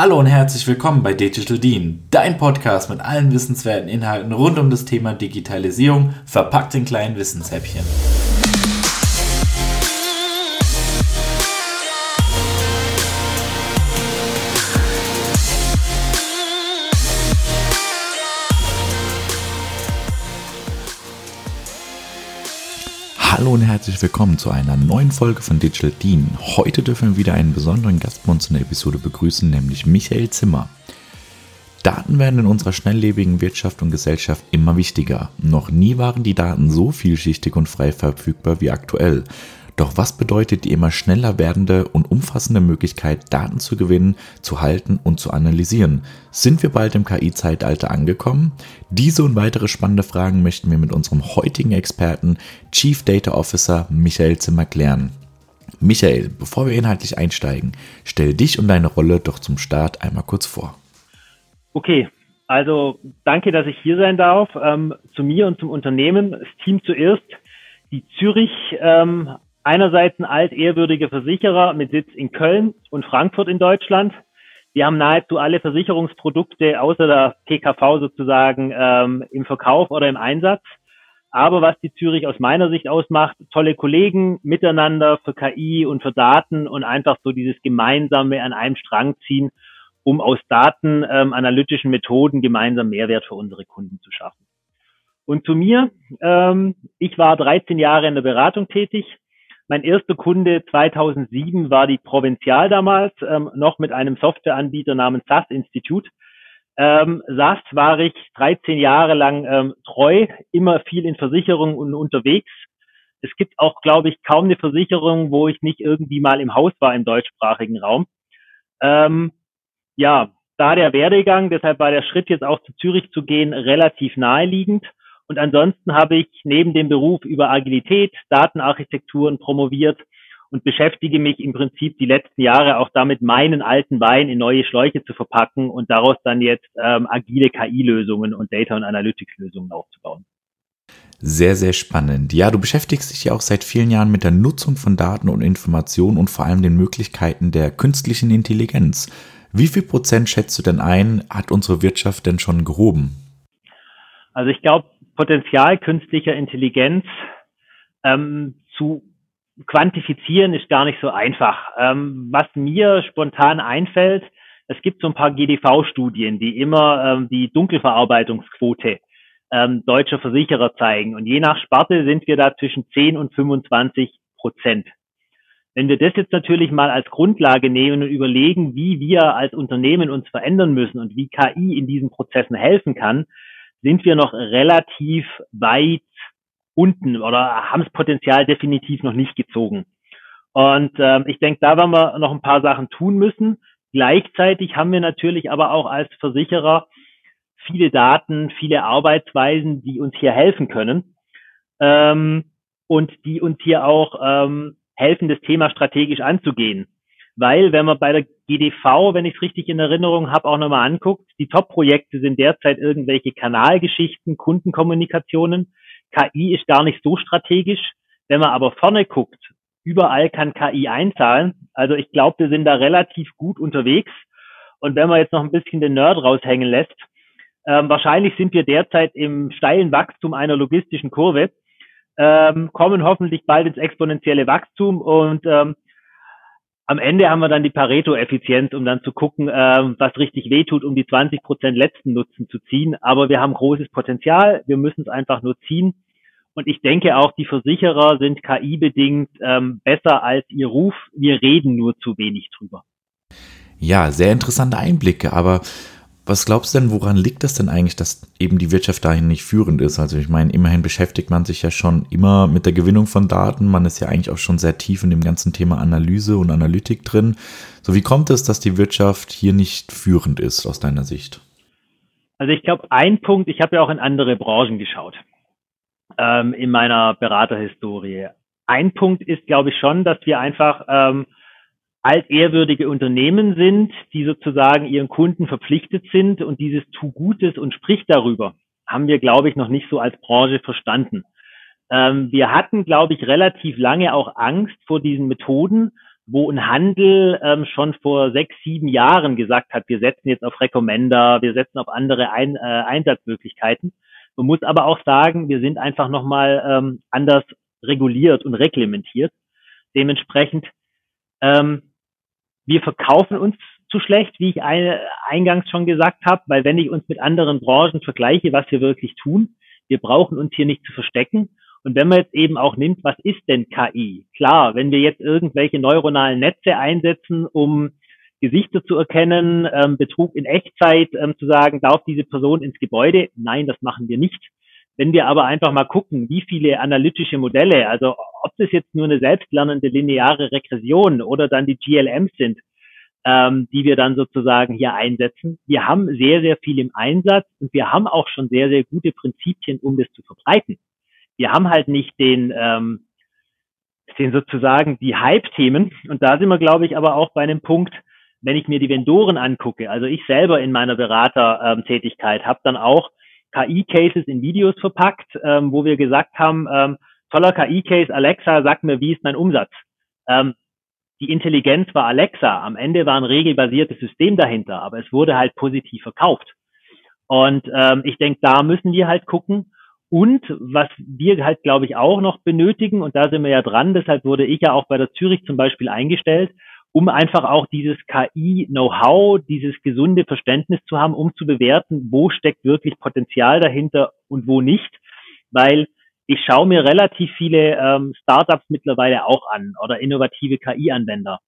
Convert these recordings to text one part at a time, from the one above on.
Hallo und herzlich willkommen bei Digital Dean, dein Podcast mit allen wissenswerten Inhalten rund um das Thema Digitalisierung, verpackt in kleinen Wissenshäppchen. Hallo und herzlich willkommen zu einer neuen Folge von Digital Dean. Heute dürfen wir wieder einen besonderen Gast bei uns in der Episode begrüßen, nämlich Michael Zimmer. Daten werden in unserer schnelllebigen Wirtschaft und Gesellschaft immer wichtiger. Noch nie waren die Daten so vielschichtig und frei verfügbar wie aktuell. Doch was bedeutet die immer schneller werdende und umfassende Möglichkeit, Daten zu gewinnen, zu halten und zu analysieren? Sind wir bald im KI-Zeitalter angekommen? Diese und weitere spannende Fragen möchten wir mit unserem heutigen Experten, Chief Data Officer Michael Zimmer klären. Michael, bevor wir inhaltlich einsteigen, stell dich und deine Rolle doch zum Start einmal kurz vor. Okay, also danke, dass ich hier sein darf. Ähm, zu mir und zum Unternehmen. Das Team zuerst. Die Zürich ähm, einerseits ein altehrwürdiger Versicherer mit Sitz in Köln und Frankfurt in Deutschland. Wir haben nahezu alle Versicherungsprodukte außer der PKV sozusagen ähm, im Verkauf oder im Einsatz. Aber was die Zürich aus meiner Sicht ausmacht, tolle Kollegen miteinander für KI und für Daten und einfach so dieses gemeinsame an einem Strang ziehen, um aus Daten ähm, analytischen Methoden gemeinsam Mehrwert für unsere Kunden zu schaffen. Und zu mir, ähm, ich war 13 Jahre in der Beratung tätig, mein erster Kunde 2007 war die Provinzial damals, ähm, noch mit einem Softwareanbieter namens SAS Institute. Ähm, SAS war ich 13 Jahre lang ähm, treu, immer viel in Versicherungen und unterwegs. Es gibt auch, glaube ich, kaum eine Versicherung, wo ich nicht irgendwie mal im Haus war im deutschsprachigen Raum. Ähm, ja, da der Werdegang, deshalb war der Schritt jetzt auch zu Zürich zu gehen relativ naheliegend. Und ansonsten habe ich neben dem Beruf über Agilität, Datenarchitekturen promoviert und beschäftige mich im Prinzip die letzten Jahre auch damit, meinen alten Wein in neue Schläuche zu verpacken und daraus dann jetzt ähm, agile KI-Lösungen und Data- und Analytics-Lösungen aufzubauen. Sehr, sehr spannend. Ja, du beschäftigst dich ja auch seit vielen Jahren mit der Nutzung von Daten und Informationen und vor allem den Möglichkeiten der künstlichen Intelligenz. Wie viel Prozent schätzt du denn ein, hat unsere Wirtschaft denn schon gehoben? Also ich glaube, Potenzial künstlicher Intelligenz ähm, zu quantifizieren ist gar nicht so einfach. Ähm, was mir spontan einfällt, es gibt so ein paar GDV-Studien, die immer ähm, die Dunkelverarbeitungsquote ähm, deutscher Versicherer zeigen. Und je nach Sparte sind wir da zwischen 10 und 25 Prozent. Wenn wir das jetzt natürlich mal als Grundlage nehmen und überlegen, wie wir als Unternehmen uns verändern müssen und wie KI in diesen Prozessen helfen kann, sind wir noch relativ weit unten oder haben das Potenzial definitiv noch nicht gezogen. Und ähm, ich denke, da werden wir noch ein paar Sachen tun müssen. Gleichzeitig haben wir natürlich aber auch als Versicherer viele Daten, viele Arbeitsweisen, die uns hier helfen können ähm, und die uns hier auch ähm, helfen, das Thema strategisch anzugehen weil wenn man bei der GDV, wenn ich es richtig in Erinnerung habe, auch nochmal anguckt, die Top-Projekte sind derzeit irgendwelche Kanalgeschichten, Kundenkommunikationen. KI ist gar nicht so strategisch. Wenn man aber vorne guckt, überall kann KI einzahlen. Also ich glaube, wir sind da relativ gut unterwegs. Und wenn man jetzt noch ein bisschen den Nerd raushängen lässt, ähm, wahrscheinlich sind wir derzeit im steilen Wachstum einer logistischen Kurve, ähm, kommen hoffentlich bald ins exponentielle Wachstum und ähm, am Ende haben wir dann die Pareto-Effizienz, um dann zu gucken, äh, was richtig wehtut, um die 20 Prozent letzten Nutzen zu ziehen. Aber wir haben großes Potenzial. Wir müssen es einfach nur ziehen. Und ich denke auch, die Versicherer sind KI-bedingt ähm, besser als ihr Ruf. Wir reden nur zu wenig drüber. Ja, sehr interessante Einblicke. Aber was glaubst du denn, woran liegt das denn eigentlich, dass eben die Wirtschaft dahin nicht führend ist? Also ich meine, immerhin beschäftigt man sich ja schon immer mit der Gewinnung von Daten. Man ist ja eigentlich auch schon sehr tief in dem ganzen Thema Analyse und Analytik drin. So wie kommt es, dass die Wirtschaft hier nicht führend ist aus deiner Sicht? Also ich glaube, ein Punkt, ich habe ja auch in andere Branchen geschaut ähm, in meiner Beraterhistorie. Ein Punkt ist, glaube ich, schon, dass wir einfach ähm, altehrwürdige Unternehmen sind, die sozusagen ihren Kunden verpflichtet sind und dieses Tu Gutes und spricht darüber, haben wir, glaube ich, noch nicht so als Branche verstanden. Ähm, wir hatten, glaube ich, relativ lange auch Angst vor diesen Methoden, wo ein Handel ähm, schon vor sechs, sieben Jahren gesagt hat, wir setzen jetzt auf Recommender, wir setzen auf andere Ein äh, Einsatzmöglichkeiten. Man muss aber auch sagen, wir sind einfach nochmal ähm, anders reguliert und reglementiert. Dementsprechend, ähm, wir verkaufen uns zu schlecht, wie ich eine, eingangs schon gesagt habe, weil wenn ich uns mit anderen Branchen vergleiche, was wir wirklich tun, wir brauchen uns hier nicht zu verstecken. Und wenn man jetzt eben auch nimmt, was ist denn KI? Klar, wenn wir jetzt irgendwelche neuronalen Netze einsetzen, um Gesichter zu erkennen, ähm, Betrug in Echtzeit ähm, zu sagen, darf diese Person ins Gebäude? Nein, das machen wir nicht. Wenn wir aber einfach mal gucken, wie viele analytische Modelle, also ob das jetzt nur eine selbstlernende lineare Regression oder dann die GLMs sind, ähm, die wir dann sozusagen hier einsetzen. Wir haben sehr, sehr viel im Einsatz und wir haben auch schon sehr, sehr gute Prinzipien, um das zu verbreiten. Wir haben halt nicht den, ähm, den sozusagen die Hype-Themen. Und da sind wir, glaube ich, aber auch bei einem Punkt, wenn ich mir die Vendoren angucke, also ich selber in meiner Beratertätigkeit ähm, habe dann auch KI-Cases in Videos verpackt, ähm, wo wir gesagt haben, ähm, toller KI-Case, Alexa, sag mir, wie ist mein Umsatz? Ähm, die Intelligenz war Alexa. Am Ende war ein regelbasiertes System dahinter, aber es wurde halt positiv verkauft. Und ähm, ich denke, da müssen wir halt gucken. Und was wir halt, glaube ich, auch noch benötigen, und da sind wir ja dran, deshalb wurde ich ja auch bei der Zürich zum Beispiel eingestellt, um einfach auch dieses KI-Know-how, dieses gesunde Verständnis zu haben, um zu bewerten, wo steckt wirklich Potenzial dahinter und wo nicht. Weil ich schaue mir relativ viele ähm, Startups mittlerweile auch an oder innovative KI-Anwender.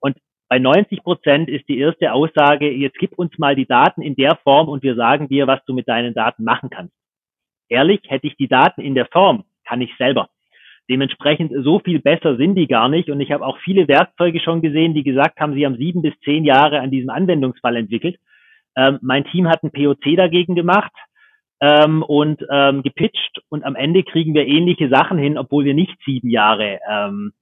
Und bei 90 Prozent ist die erste Aussage, jetzt gib uns mal die Daten in der Form und wir sagen dir, was du mit deinen Daten machen kannst. Ehrlich, hätte ich die Daten in der Form, kann ich selber. Dementsprechend so viel besser sind die gar nicht. Und ich habe auch viele Werkzeuge schon gesehen, die gesagt haben, sie haben sieben bis zehn Jahre an diesem Anwendungsfall entwickelt. Ähm, mein Team hat ein POC dagegen gemacht ähm, und ähm, gepitcht und am Ende kriegen wir ähnliche Sachen hin, obwohl wir nicht sieben Jahre ähm,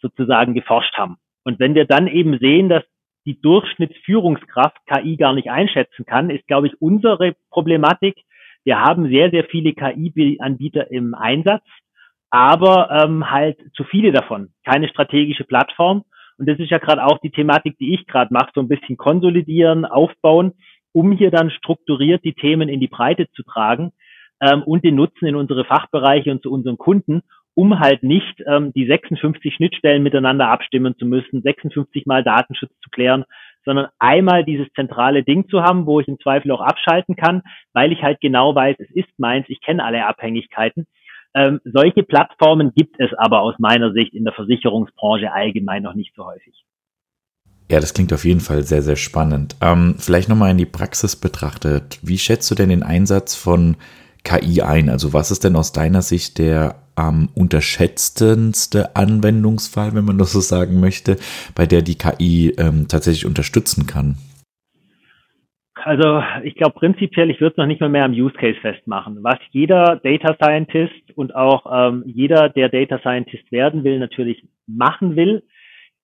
sozusagen geforscht haben. Und wenn wir dann eben sehen, dass die Durchschnittsführungskraft KI gar nicht einschätzen kann, ist, glaube ich, unsere Problematik. Wir haben sehr, sehr viele KI-Anbieter im Einsatz, aber ähm, halt zu viele davon. Keine strategische Plattform. Und das ist ja gerade auch die Thematik, die ich gerade mache, so ein bisschen konsolidieren, aufbauen um hier dann strukturiert die Themen in die Breite zu tragen ähm, und den Nutzen in unsere Fachbereiche und zu unseren Kunden, um halt nicht ähm, die 56 Schnittstellen miteinander abstimmen zu müssen, 56 Mal Datenschutz zu klären, sondern einmal dieses zentrale Ding zu haben, wo ich im Zweifel auch abschalten kann, weil ich halt genau weiß, es ist meins, ich kenne alle Abhängigkeiten. Ähm, solche Plattformen gibt es aber aus meiner Sicht in der Versicherungsbranche allgemein noch nicht so häufig. Ja, das klingt auf jeden Fall sehr, sehr spannend. Ähm, vielleicht nochmal in die Praxis betrachtet. Wie schätzt du denn den Einsatz von KI ein? Also was ist denn aus deiner Sicht der am unterschätztendste Anwendungsfall, wenn man das so sagen möchte, bei der die KI ähm, tatsächlich unterstützen kann? Also ich glaube prinzipiell, ich würde es noch nicht mal mehr am Use Case festmachen. Was jeder Data Scientist und auch ähm, jeder, der Data Scientist werden will, natürlich machen will,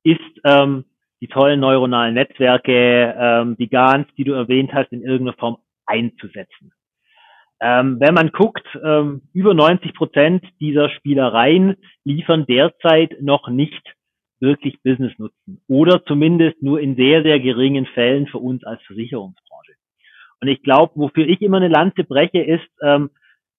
ist ähm, die tollen neuronalen Netzwerke, ähm, die GANs, die du erwähnt hast, in irgendeiner Form einzusetzen. Ähm, wenn man guckt, ähm, über 90 Prozent dieser Spielereien liefern derzeit noch nicht wirklich Business-Nutzen oder zumindest nur in sehr, sehr geringen Fällen für uns als Versicherungsbranche. Und ich glaube, wofür ich immer eine Lanze breche, ist ähm,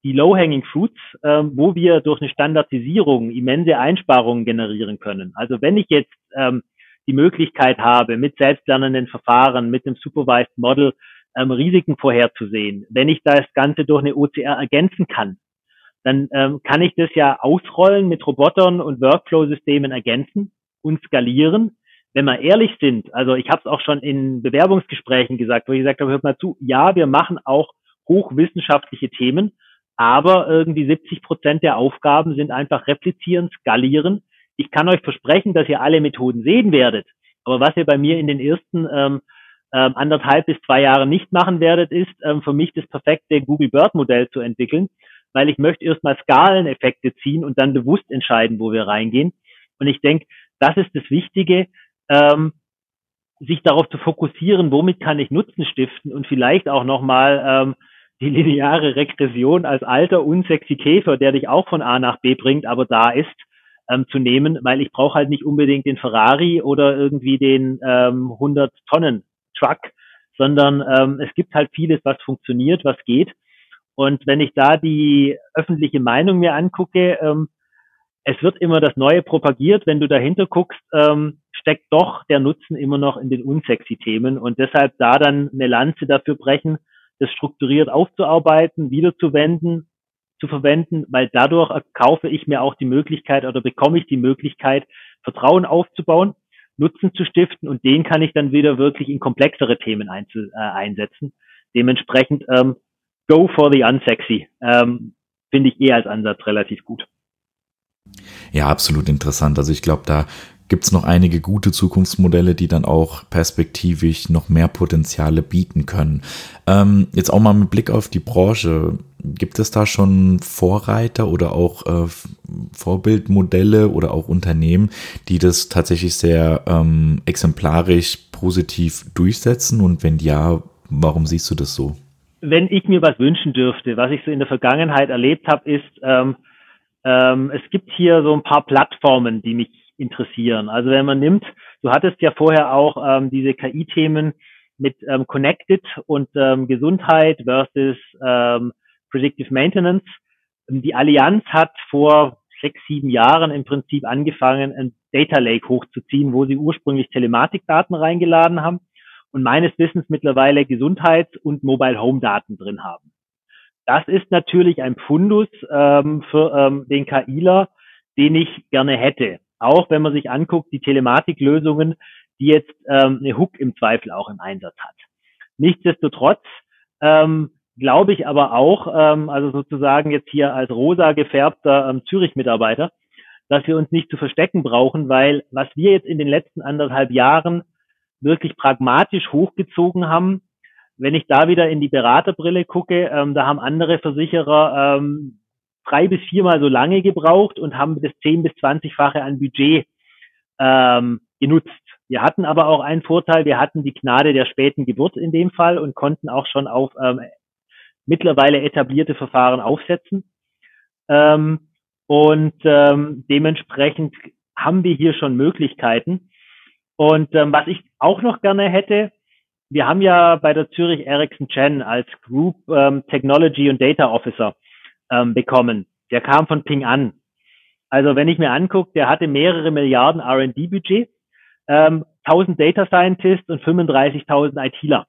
die Low-Hanging Fruits, ähm, wo wir durch eine Standardisierung immense Einsparungen generieren können. Also wenn ich jetzt ähm, die Möglichkeit habe, mit selbstlernenden Verfahren, mit dem Supervised Model ähm, Risiken vorherzusehen, wenn ich das Ganze durch eine OCR ergänzen kann, dann ähm, kann ich das ja ausrollen mit Robotern und Workflow-Systemen ergänzen und skalieren. Wenn wir ehrlich sind, also ich habe es auch schon in Bewerbungsgesprächen gesagt, wo ich gesagt habe, hört mal zu, ja, wir machen auch hochwissenschaftliche Themen, aber irgendwie 70 Prozent der Aufgaben sind einfach replizieren, skalieren ich kann euch versprechen, dass ihr alle Methoden sehen werdet. Aber was ihr bei mir in den ersten ähm, ähm, anderthalb bis zwei Jahren nicht machen werdet, ist ähm, für mich das perfekte Google Bird Modell zu entwickeln, weil ich möchte erstmal Skaleneffekte ziehen und dann bewusst entscheiden, wo wir reingehen. Und ich denke, das ist das Wichtige, ähm, sich darauf zu fokussieren, womit kann ich Nutzen stiften und vielleicht auch nochmal ähm, die lineare Regression als alter, unsexy Käfer, der dich auch von A nach B bringt, aber da ist, ähm, zu nehmen, weil ich brauche halt nicht unbedingt den Ferrari oder irgendwie den ähm, 100 Tonnen Truck, sondern ähm, es gibt halt vieles, was funktioniert, was geht. Und wenn ich da die öffentliche Meinung mir angucke, ähm, es wird immer das Neue propagiert. Wenn du dahinter guckst, ähm, steckt doch der Nutzen immer noch in den unsexy Themen und deshalb da dann eine Lanze dafür brechen, das strukturiert aufzuarbeiten, wiederzuwenden, zu verwenden, weil dadurch kaufe ich mir auch die Möglichkeit oder bekomme ich die Möglichkeit, Vertrauen aufzubauen, Nutzen zu stiften und den kann ich dann wieder wirklich in komplexere Themen einzu, äh, einsetzen. Dementsprechend ähm, go for the unsexy. Ähm, Finde ich eher als Ansatz relativ gut. Ja, absolut interessant. Also ich glaube, da gibt es noch einige gute Zukunftsmodelle, die dann auch perspektivisch noch mehr Potenziale bieten können. Ähm, jetzt auch mal mit Blick auf die Branche. Gibt es da schon Vorreiter oder auch äh, Vorbildmodelle oder auch Unternehmen, die das tatsächlich sehr ähm, exemplarisch positiv durchsetzen? Und wenn ja, warum siehst du das so? Wenn ich mir was wünschen dürfte, was ich so in der Vergangenheit erlebt habe, ist, ähm, ähm, es gibt hier so ein paar Plattformen, die mich interessieren. Also wenn man nimmt, du hattest ja vorher auch ähm, diese KI-Themen mit ähm, Connected und ähm, Gesundheit versus ähm, Predictive Maintenance. Die Allianz hat vor sechs, sieben Jahren im Prinzip angefangen, ein Data Lake hochzuziehen, wo sie ursprünglich Telematikdaten reingeladen haben und meines Wissens mittlerweile Gesundheits- und Mobile Home Daten drin haben. Das ist natürlich ein Fundus ähm, für ähm, den KIler, den ich gerne hätte. Auch wenn man sich anguckt, die Telematiklösungen, die jetzt ähm, eine Hook im Zweifel auch im Einsatz hat. Nichtsdestotrotz ähm, glaube ich aber auch, ähm, also sozusagen jetzt hier als rosa gefärbter ähm, Zürich-Mitarbeiter, dass wir uns nicht zu verstecken brauchen, weil was wir jetzt in den letzten anderthalb Jahren wirklich pragmatisch hochgezogen haben, wenn ich da wieder in die Beraterbrille gucke, ähm, da haben andere Versicherer ähm, drei bis viermal so lange gebraucht und haben das zehn bis zwanzigfache an Budget ähm, genutzt. Wir hatten aber auch einen Vorteil, wir hatten die Gnade der späten Geburt in dem Fall und konnten auch schon auf ähm, mittlerweile etablierte Verfahren aufsetzen. Ähm, und ähm, dementsprechend haben wir hier schon Möglichkeiten. Und ähm, was ich auch noch gerne hätte, wir haben ja bei der Zürich Ericsson Chen als Group ähm, Technology und Data Officer ähm, bekommen. Der kam von Ping an. Also wenn ich mir angucke, der hatte mehrere Milliarden R&D-Budget, ähm, 1000 Data Scientists und 35.000 ITler.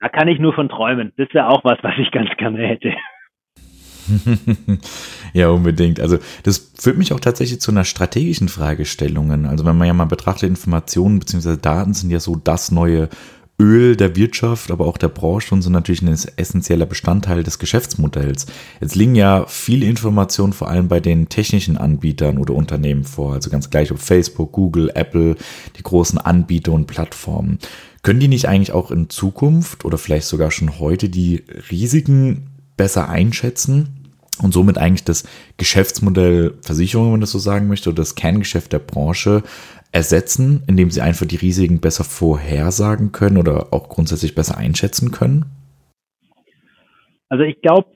Da kann ich nur von träumen. Das wäre auch was, was ich ganz gerne hätte. ja, unbedingt. Also das führt mich auch tatsächlich zu einer strategischen Fragestellung. Also wenn man ja mal betrachtet, Informationen bzw. Daten sind ja so das neue Öl der Wirtschaft, aber auch der Branche und sind natürlich ein essentieller Bestandteil des Geschäftsmodells. Jetzt liegen ja viele Informationen vor allem bei den technischen Anbietern oder Unternehmen vor, also ganz gleich ob Facebook, Google, Apple, die großen Anbieter und Plattformen. Können die nicht eigentlich auch in Zukunft oder vielleicht sogar schon heute die Risiken besser einschätzen und somit eigentlich das Geschäftsmodell Versicherung, wenn man das so sagen möchte, oder das Kerngeschäft der Branche ersetzen, indem sie einfach die Risiken besser vorhersagen können oder auch grundsätzlich besser einschätzen können? Also ich glaube,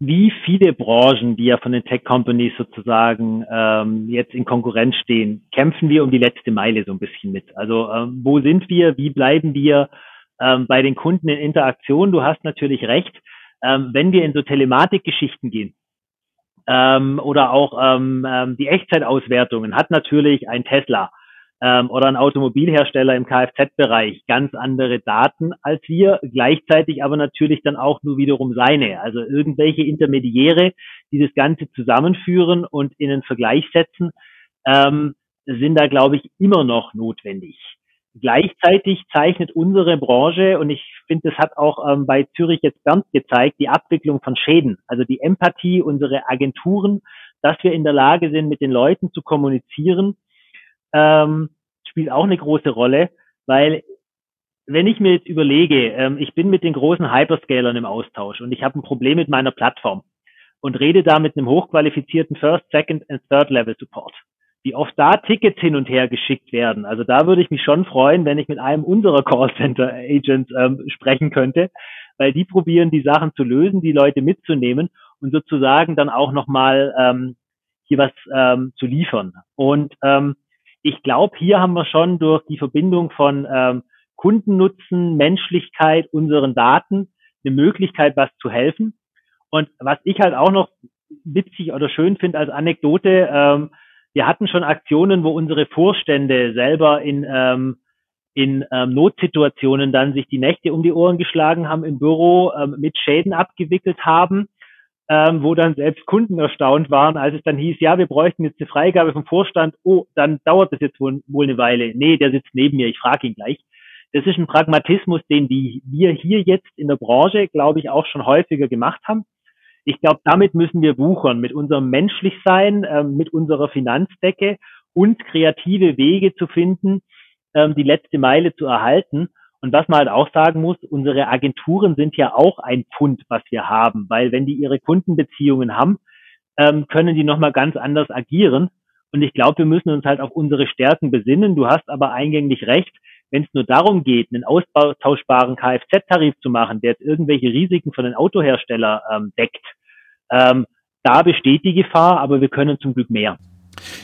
wie viele Branchen, die ja von den Tech-Companies sozusagen ähm, jetzt in Konkurrenz stehen, kämpfen wir um die letzte Meile so ein bisschen mit. Also ähm, wo sind wir, wie bleiben wir ähm, bei den Kunden in Interaktion? Du hast natürlich recht, ähm, wenn wir in so Telematikgeschichten gehen, ähm, oder auch ähm, ähm, die Echtzeitauswertungen hat natürlich ein Tesla ähm, oder ein Automobilhersteller im Kfz-Bereich ganz andere Daten als wir, gleichzeitig aber natürlich dann auch nur wiederum seine. Also irgendwelche Intermediäre, die das Ganze zusammenführen und in einen Vergleich setzen, ähm, sind da, glaube ich, immer noch notwendig. Gleichzeitig zeichnet unsere Branche, und ich finde, das hat auch ähm, bei Zürich jetzt ganz gezeigt, die Abwicklung von Schäden, also die Empathie unserer Agenturen, dass wir in der Lage sind, mit den Leuten zu kommunizieren, ähm, spielt auch eine große Rolle, weil wenn ich mir jetzt überlege, ähm, ich bin mit den großen Hyperscalern im Austausch und ich habe ein Problem mit meiner Plattform und rede da mit einem hochqualifizierten First, Second and Third Level Support, wie oft da Tickets hin und her geschickt werden. Also da würde ich mich schon freuen, wenn ich mit einem unserer Callcenter Agents ähm, sprechen könnte, weil die probieren, die Sachen zu lösen, die Leute mitzunehmen und sozusagen dann auch nochmal ähm, hier was ähm, zu liefern. Und ähm, ich glaube, hier haben wir schon durch die Verbindung von ähm, Kundennutzen, Menschlichkeit, unseren Daten eine Möglichkeit, was zu helfen. Und was ich halt auch noch witzig oder schön finde als Anekdote, ähm, wir hatten schon Aktionen, wo unsere Vorstände selber in, ähm, in ähm, Notsituationen dann sich die Nächte um die Ohren geschlagen haben im Büro, ähm, mit Schäden abgewickelt haben, ähm, wo dann selbst Kunden erstaunt waren, als es dann hieß, ja, wir bräuchten jetzt eine Freigabe vom Vorstand, oh, dann dauert das jetzt wohl, wohl eine Weile. Nee, der sitzt neben mir, ich frage ihn gleich. Das ist ein Pragmatismus, den die wir hier jetzt in der Branche, glaube ich, auch schon häufiger gemacht haben. Ich glaube, damit müssen wir wuchern, mit unserem Menschlichsein, äh, mit unserer Finanzdecke und kreative Wege zu finden, ähm, die letzte Meile zu erhalten. Und was man halt auch sagen muss, unsere Agenturen sind ja auch ein Pfund, was wir haben, weil wenn die ihre Kundenbeziehungen haben, ähm, können die nochmal ganz anders agieren. Und ich glaube, wir müssen uns halt auf unsere Stärken besinnen. Du hast aber eingänglich recht wenn es nur darum geht, einen austauschbaren Kfz-Tarif zu machen, der jetzt irgendwelche Risiken von den Autohersteller ähm, deckt, ähm, da besteht die Gefahr, aber wir können zum Glück mehr.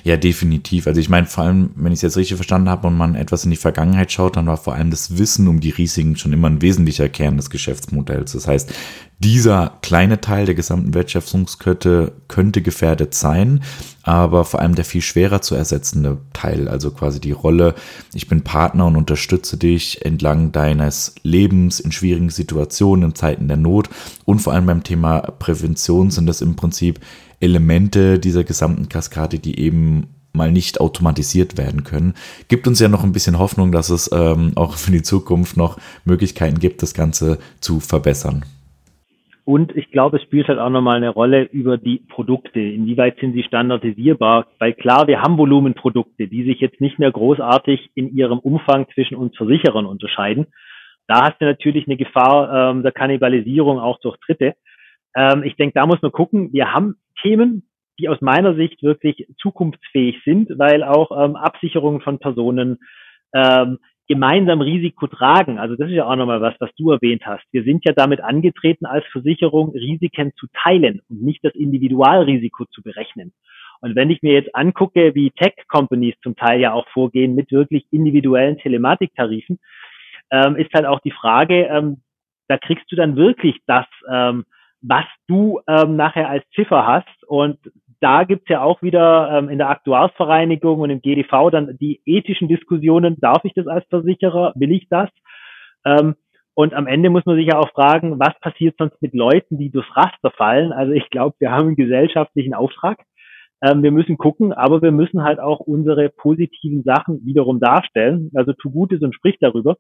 Ja, definitiv. Also ich meine, vor allem, wenn ich es jetzt richtig verstanden habe und man etwas in die Vergangenheit schaut, dann war vor allem das Wissen um die Risiken schon immer ein wesentlicher Kern des Geschäftsmodells. Das heißt, dieser kleine Teil der gesamten Wertschöpfungskette könnte gefährdet sein, aber vor allem der viel schwerer zu ersetzende Teil, also quasi die Rolle, ich bin Partner und unterstütze dich entlang deines Lebens in schwierigen Situationen, in Zeiten der Not. Und vor allem beim Thema Prävention sind das im Prinzip Elemente dieser gesamten Kaskade, die eben mal nicht automatisiert werden können, gibt uns ja noch ein bisschen Hoffnung, dass es ähm, auch für die Zukunft noch Möglichkeiten gibt, das Ganze zu verbessern. Und ich glaube, es spielt halt auch nochmal eine Rolle über die Produkte. Inwieweit sind sie standardisierbar? Weil klar, wir haben Volumenprodukte, die sich jetzt nicht mehr großartig in ihrem Umfang zwischen uns Versicherern unterscheiden. Da hast du natürlich eine Gefahr ähm, der Kannibalisierung auch durch Dritte. Ähm, ich denke, da muss man gucken. Wir haben Themen, die aus meiner Sicht wirklich zukunftsfähig sind, weil auch ähm, Absicherungen von Personen ähm, gemeinsam Risiko tragen. Also das ist ja auch nochmal was, was du erwähnt hast. Wir sind ja damit angetreten, als Versicherung Risiken zu teilen und nicht das Individualrisiko zu berechnen. Und wenn ich mir jetzt angucke, wie Tech-Companies zum Teil ja auch vorgehen mit wirklich individuellen Telematiktarifen, ähm, ist halt auch die Frage, ähm, da kriegst du dann wirklich das, ähm, was du ähm, nachher als Ziffer hast. Und da gibt's ja auch wieder ähm, in der Aktuarsvereinigung und im GDV dann die ethischen Diskussionen, darf ich das als Versicherer, will ich das? Ähm, und am Ende muss man sich ja auch fragen, was passiert sonst mit Leuten, die durchs Raster fallen? Also ich glaube, wir haben einen gesellschaftlichen Auftrag. Ähm, wir müssen gucken, aber wir müssen halt auch unsere positiven Sachen wiederum darstellen. Also tu Gutes und sprich darüber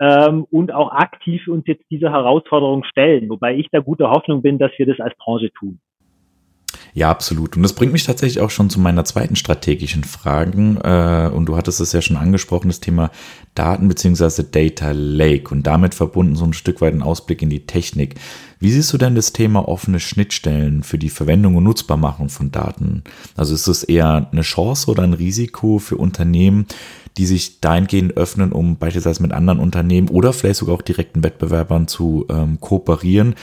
ähm, und auch aktiv uns jetzt dieser Herausforderung stellen, wobei ich da guter Hoffnung bin, dass wir das als Branche tun. Ja, absolut. Und das bringt mich tatsächlich auch schon zu meiner zweiten strategischen Fragen. Äh, und du hattest es ja schon angesprochen, das Thema Daten beziehungsweise Data Lake und damit verbunden so ein Stück weit ein Ausblick in die Technik. Wie siehst du denn das Thema offene Schnittstellen für die Verwendung und Nutzbarmachung von Daten? Also ist es eher eine Chance oder ein Risiko für Unternehmen, die sich dahingehend öffnen, um beispielsweise mit anderen Unternehmen oder vielleicht sogar auch direkten Wettbewerbern zu ähm, kooperieren,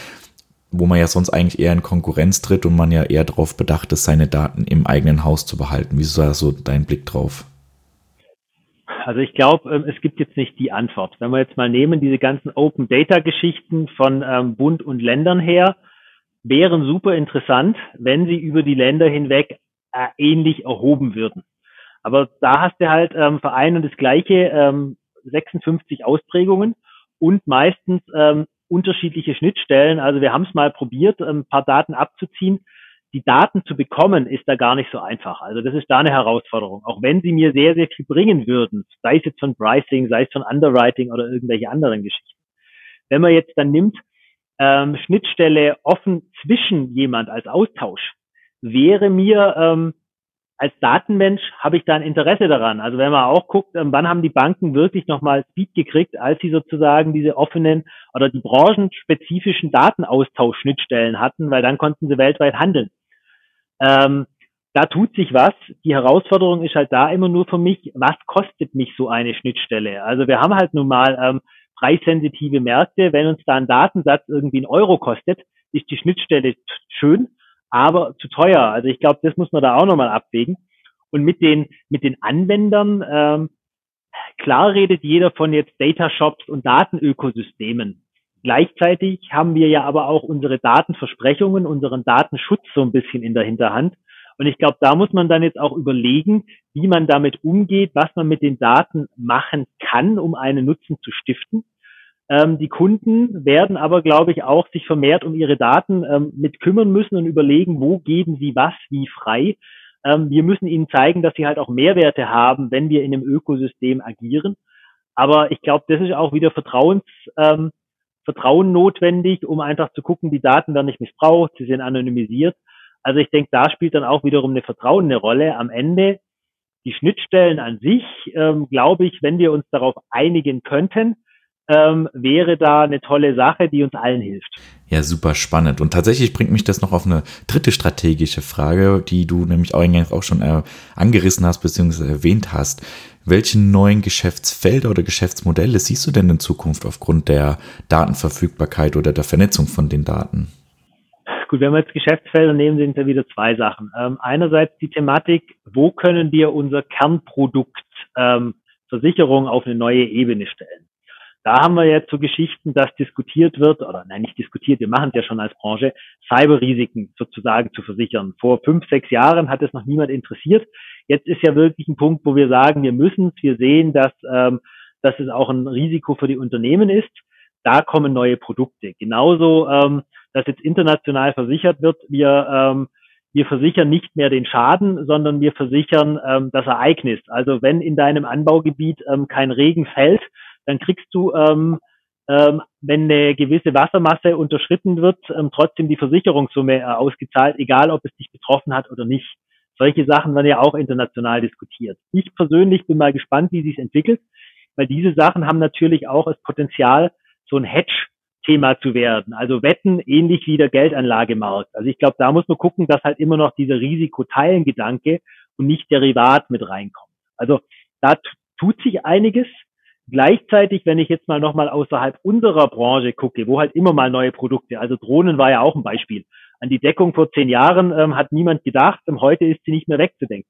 wo man ja sonst eigentlich eher in Konkurrenz tritt und man ja eher darauf bedacht ist, seine Daten im eigenen Haus zu behalten. Wie ist da so dein Blick drauf? Also ich glaube, ähm, es gibt jetzt nicht die Antwort. Wenn wir jetzt mal nehmen, diese ganzen Open Data Geschichten von ähm, Bund und Ländern her, wären super interessant, wenn sie über die Länder hinweg äh, ähnlich erhoben würden. Aber da hast du halt ähm, für ein und das gleiche ähm, 56 Ausprägungen und meistens ähm, unterschiedliche Schnittstellen. Also wir haben es mal probiert, ein paar Daten abzuziehen. Die Daten zu bekommen, ist da gar nicht so einfach. Also das ist da eine Herausforderung. Auch wenn sie mir sehr, sehr viel bringen würden, sei es jetzt von Pricing, sei es von Underwriting oder irgendwelche anderen Geschichten. Wenn man jetzt dann nimmt, ähm, Schnittstelle offen zwischen jemand als Austausch, wäre mir ähm, als Datenmensch habe ich da ein Interesse daran. Also wenn man auch guckt, ähm, wann haben die Banken wirklich nochmal Speed gekriegt, als sie sozusagen diese offenen oder die branchenspezifischen Datenaustauschschnittstellen hatten, weil dann konnten sie weltweit handeln. Ähm, da tut sich was. Die Herausforderung ist halt da immer nur für mich, was kostet mich so eine Schnittstelle? Also wir haben halt nun mal ähm, preissensitive Märkte. Wenn uns da ein Datensatz irgendwie ein Euro kostet, ist die Schnittstelle schön, aber zu teuer. Also ich glaube, das muss man da auch nochmal abwägen. Und mit den, mit den Anwendern, ähm, klar redet jeder von jetzt Data Shops und Datenökosystemen. Gleichzeitig haben wir ja aber auch unsere Datenversprechungen, unseren Datenschutz so ein bisschen in der Hinterhand. Und ich glaube, da muss man dann jetzt auch überlegen, wie man damit umgeht, was man mit den Daten machen kann, um einen Nutzen zu stiften. Ähm, die Kunden werden aber, glaube ich, auch sich vermehrt um ihre Daten ähm, mit kümmern müssen und überlegen, wo geben sie was wie frei. Ähm, wir müssen ihnen zeigen, dass sie halt auch Mehrwerte haben, wenn wir in einem Ökosystem agieren. Aber ich glaube, das ist auch wieder Vertrauens, ähm, Vertrauen notwendig, um einfach zu gucken, die Daten werden nicht missbraucht, sie sind anonymisiert. Also ich denke, da spielt dann auch wiederum eine Vertrauen eine Rolle. Am Ende die Schnittstellen an sich, ähm, glaube ich, wenn wir uns darauf einigen könnten, ähm, wäre da eine tolle Sache, die uns allen hilft. Ja, super spannend. Und tatsächlich bringt mich das noch auf eine dritte strategische Frage, die du nämlich auch, auch schon äh, angerissen hast bzw. erwähnt hast. Welche neuen Geschäftsfelder oder Geschäftsmodelle siehst du denn in Zukunft aufgrund der Datenverfügbarkeit oder der Vernetzung von den Daten? Gut, wenn wir jetzt Geschäftsfelder nehmen, sind da wieder zwei Sachen. Ähm, einerseits die Thematik, wo können wir unser Kernprodukt ähm, Versicherung auf eine neue Ebene stellen? Da haben wir jetzt so Geschichten, dass diskutiert wird, oder nein, nicht diskutiert, wir machen es ja schon als Branche, Cyberrisiken sozusagen zu versichern. Vor fünf, sechs Jahren hat es noch niemand interessiert. Jetzt ist ja wirklich ein Punkt, wo wir sagen, wir müssen es, wir sehen, dass, ähm, dass es auch ein Risiko für die Unternehmen ist. Da kommen neue Produkte. Genauso, ähm, dass jetzt international versichert wird, wir, ähm, wir versichern nicht mehr den Schaden, sondern wir versichern ähm, das Ereignis. Also wenn in deinem Anbaugebiet ähm, kein Regen fällt, dann kriegst du, ähm, ähm, wenn eine gewisse Wassermasse unterschritten wird, ähm, trotzdem die Versicherungssumme äh, ausgezahlt, egal ob es dich betroffen hat oder nicht. Solche Sachen werden ja auch international diskutiert. Ich persönlich bin mal gespannt, wie sich entwickelt, weil diese Sachen haben natürlich auch das Potenzial, so ein Hedge-Thema zu werden. Also Wetten ähnlich wie der Geldanlagemarkt. Also ich glaube, da muss man gucken, dass halt immer noch dieser Risikoteilengedanke und nicht Derivat mit reinkommt. Also da tut sich einiges. Gleichzeitig, wenn ich jetzt mal nochmal außerhalb unserer Branche gucke, wo halt immer mal neue Produkte, also Drohnen war ja auch ein Beispiel. An die Deckung vor zehn Jahren ähm, hat niemand gedacht, ähm, heute ist sie nicht mehr wegzudenken.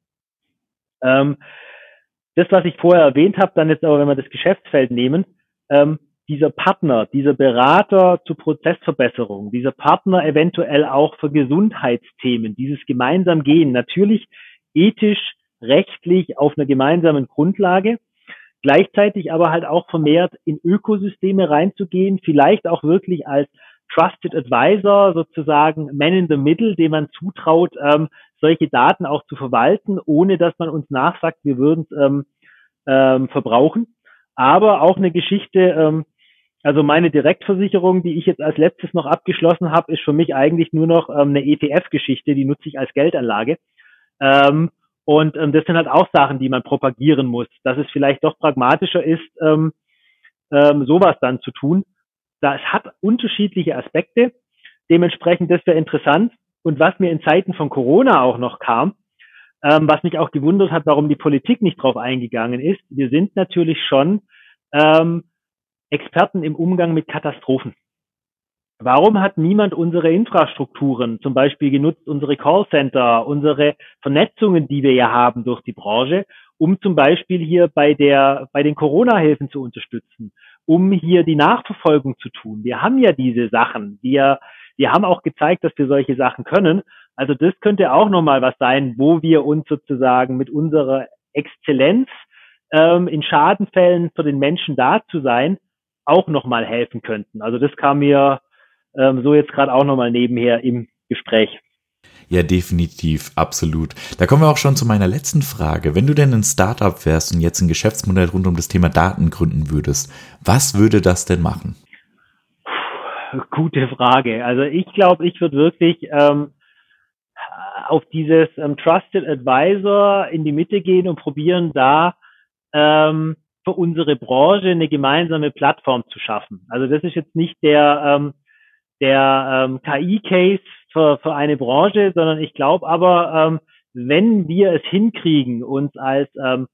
Ähm, das, was ich vorher erwähnt habe, dann jetzt aber, wenn wir das Geschäftsfeld nehmen, ähm, dieser Partner, dieser Berater zur Prozessverbesserung, dieser Partner eventuell auch für Gesundheitsthemen, dieses gemeinsam gehen, natürlich ethisch, rechtlich auf einer gemeinsamen Grundlage, gleichzeitig aber halt auch vermehrt in Ökosysteme reinzugehen, vielleicht auch wirklich als Trusted Advisor, sozusagen Man in the Middle, dem man zutraut, ähm, solche Daten auch zu verwalten, ohne dass man uns nachsagt, wir würden es ähm, ähm, verbrauchen. Aber auch eine Geschichte, ähm, also meine Direktversicherung, die ich jetzt als letztes noch abgeschlossen habe, ist für mich eigentlich nur noch ähm, eine ETF-Geschichte, die nutze ich als Geldanlage. Ähm, und ähm, das sind halt auch Sachen, die man propagieren muss, dass es vielleicht doch pragmatischer ist, ähm, ähm, sowas dann zu tun. Das hat unterschiedliche Aspekte. Dementsprechend, das wäre interessant. Und was mir in Zeiten von Corona auch noch kam, ähm, was mich auch gewundert hat, warum die Politik nicht drauf eingegangen ist, wir sind natürlich schon ähm, Experten im Umgang mit Katastrophen. Warum hat niemand unsere Infrastrukturen, zum Beispiel genutzt, unsere Callcenter, unsere Vernetzungen, die wir ja haben durch die Branche, um zum Beispiel hier bei der, bei den Corona-Hilfen zu unterstützen, um hier die Nachverfolgung zu tun. Wir haben ja diese Sachen. Wir, wir haben auch gezeigt, dass wir solche Sachen können. Also das könnte auch nochmal was sein, wo wir uns sozusagen mit unserer Exzellenz ähm, in Schadenfällen für den Menschen da zu sein, auch nochmal helfen könnten. Also das kam mir ähm, so jetzt gerade auch nochmal nebenher im Gespräch. Ja, definitiv, absolut. Da kommen wir auch schon zu meiner letzten Frage. Wenn du denn ein Startup wärst und jetzt ein Geschäftsmodell rund um das Thema Daten gründen würdest, was würde das denn machen? Gute Frage. Also ich glaube, ich würde wirklich ähm, auf dieses ähm, Trusted Advisor in die Mitte gehen und probieren, da ähm, für unsere Branche eine gemeinsame Plattform zu schaffen. Also das ist jetzt nicht der ähm, der ähm, KI-Case für, für eine Branche, sondern ich glaube aber, ähm, wenn wir es hinkriegen, uns als ähm,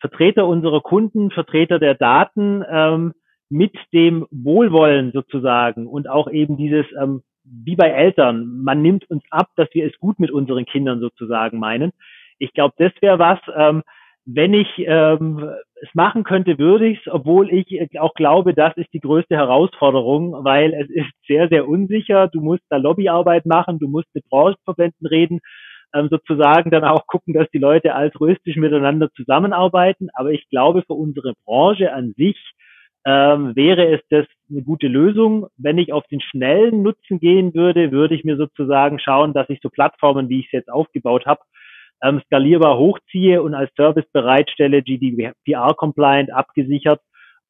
Vertreter unserer Kunden, Vertreter der Daten ähm, mit dem Wohlwollen sozusagen und auch eben dieses ähm, wie bei Eltern. Man nimmt uns ab, dass wir es gut mit unseren Kindern sozusagen meinen. Ich glaube, das wäre was, ähm, wenn ich ähm, es machen könnte, würde ich es, obwohl ich auch glaube, das ist die größte Herausforderung, weil es ist sehr, sehr unsicher. Du musst da Lobbyarbeit machen, du musst mit Branchenverbänden reden, ähm, sozusagen dann auch gucken, dass die Leute altruistisch miteinander zusammenarbeiten. Aber ich glaube, für unsere Branche an sich ähm, wäre es das eine gute Lösung. Wenn ich auf den schnellen Nutzen gehen würde, würde ich mir sozusagen schauen, dass ich so Plattformen, wie ich es jetzt aufgebaut habe, ähm, skalierbar hochziehe und als Service bereitstelle, GDPR-compliant, abgesichert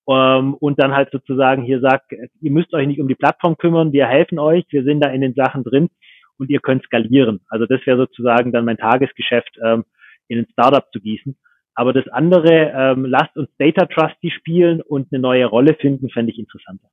ähm, und dann halt sozusagen hier sagt, ihr müsst euch nicht um die Plattform kümmern, wir helfen euch, wir sind da in den Sachen drin und ihr könnt skalieren. Also das wäre sozusagen dann mein Tagesgeschäft, ähm, in ein Startup zu gießen. Aber das andere, ähm, lasst uns Data Trusty spielen und eine neue Rolle finden, fände ich interessanter.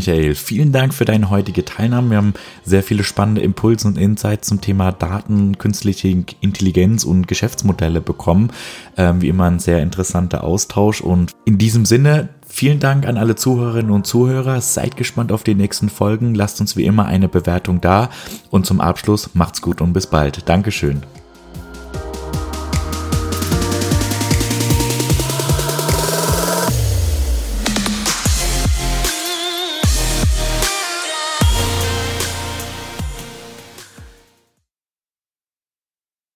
Michael, vielen Dank für deine heutige Teilnahme. Wir haben sehr viele spannende Impulse und Insights zum Thema Daten, künstliche Intelligenz und Geschäftsmodelle bekommen. Ähm, wie immer ein sehr interessanter Austausch. Und in diesem Sinne, vielen Dank an alle Zuhörerinnen und Zuhörer. Seid gespannt auf die nächsten Folgen. Lasst uns wie immer eine Bewertung da. Und zum Abschluss macht's gut und bis bald. Dankeschön.